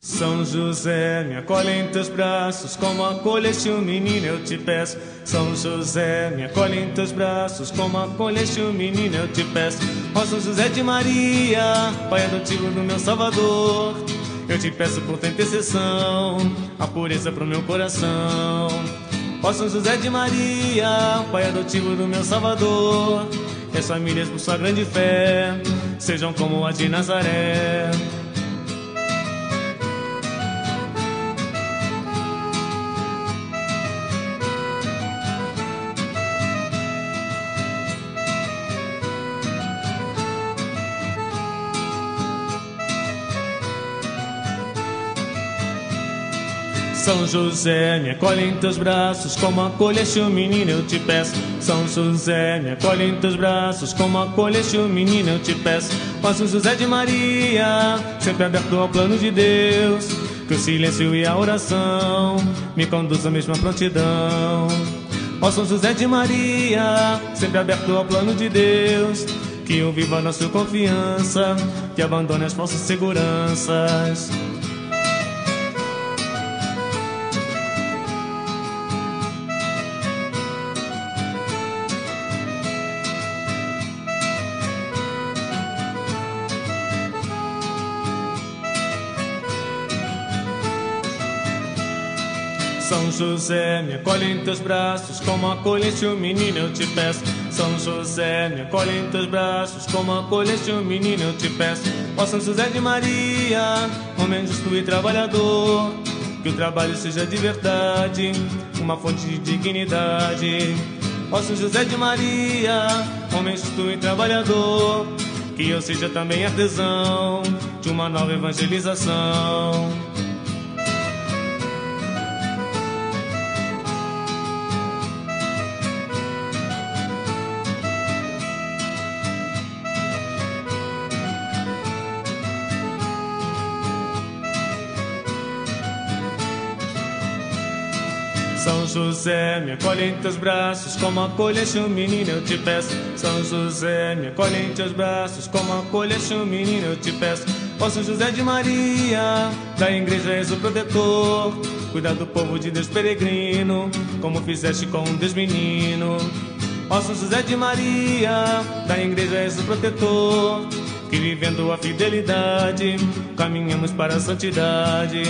São José, me acolhe em teus braços, como acolheste o menino, eu te peço. São José, me acolhe em teus braços, como acolheste o menino, eu te peço. Ó São José de Maria, Pai adotivo do meu Salvador, eu te peço por tua intercessão, a pureza pro meu coração. Ó São José de Maria, Pai adotivo do meu Salvador, que as famílias por sua grande fé sejam como a de Nazaré. São José, me acolhe em teus braços, como acolheste o menino, eu te peço. São José, me acolhe em teus braços, como acolheste o menino, eu te peço. Ó São José de Maria, sempre aberto ao plano de Deus, que o silêncio e a oração me conduzam à mesma prontidão. Ó São José de Maria, sempre aberto ao plano de Deus, que eu viva a nossa confiança, que abandone as falsas seguranças. São José, me acolhe em teus braços, como acolheste o menino, eu te peço. São José, me acolhe em teus braços, como acolheste o menino, eu te peço. Ó São José de Maria, homem justo e trabalhador, que o trabalho seja de verdade, uma fonte de dignidade. Ó São José de Maria, homem justo e trabalhador, que eu seja também artesão de uma nova evangelização. São José, me acolhe em teus braços, como acolheste o menino, eu te peço. São José, me acolhe em teus braços, como acolheste o menino, eu te peço. Ó São José de Maria, da igreja és o protetor, cuida do povo de Deus peregrino, como fizeste com um Deus menino. Ó São José de Maria, da igreja és o protetor, que vivendo a fidelidade, caminhamos para a santidade.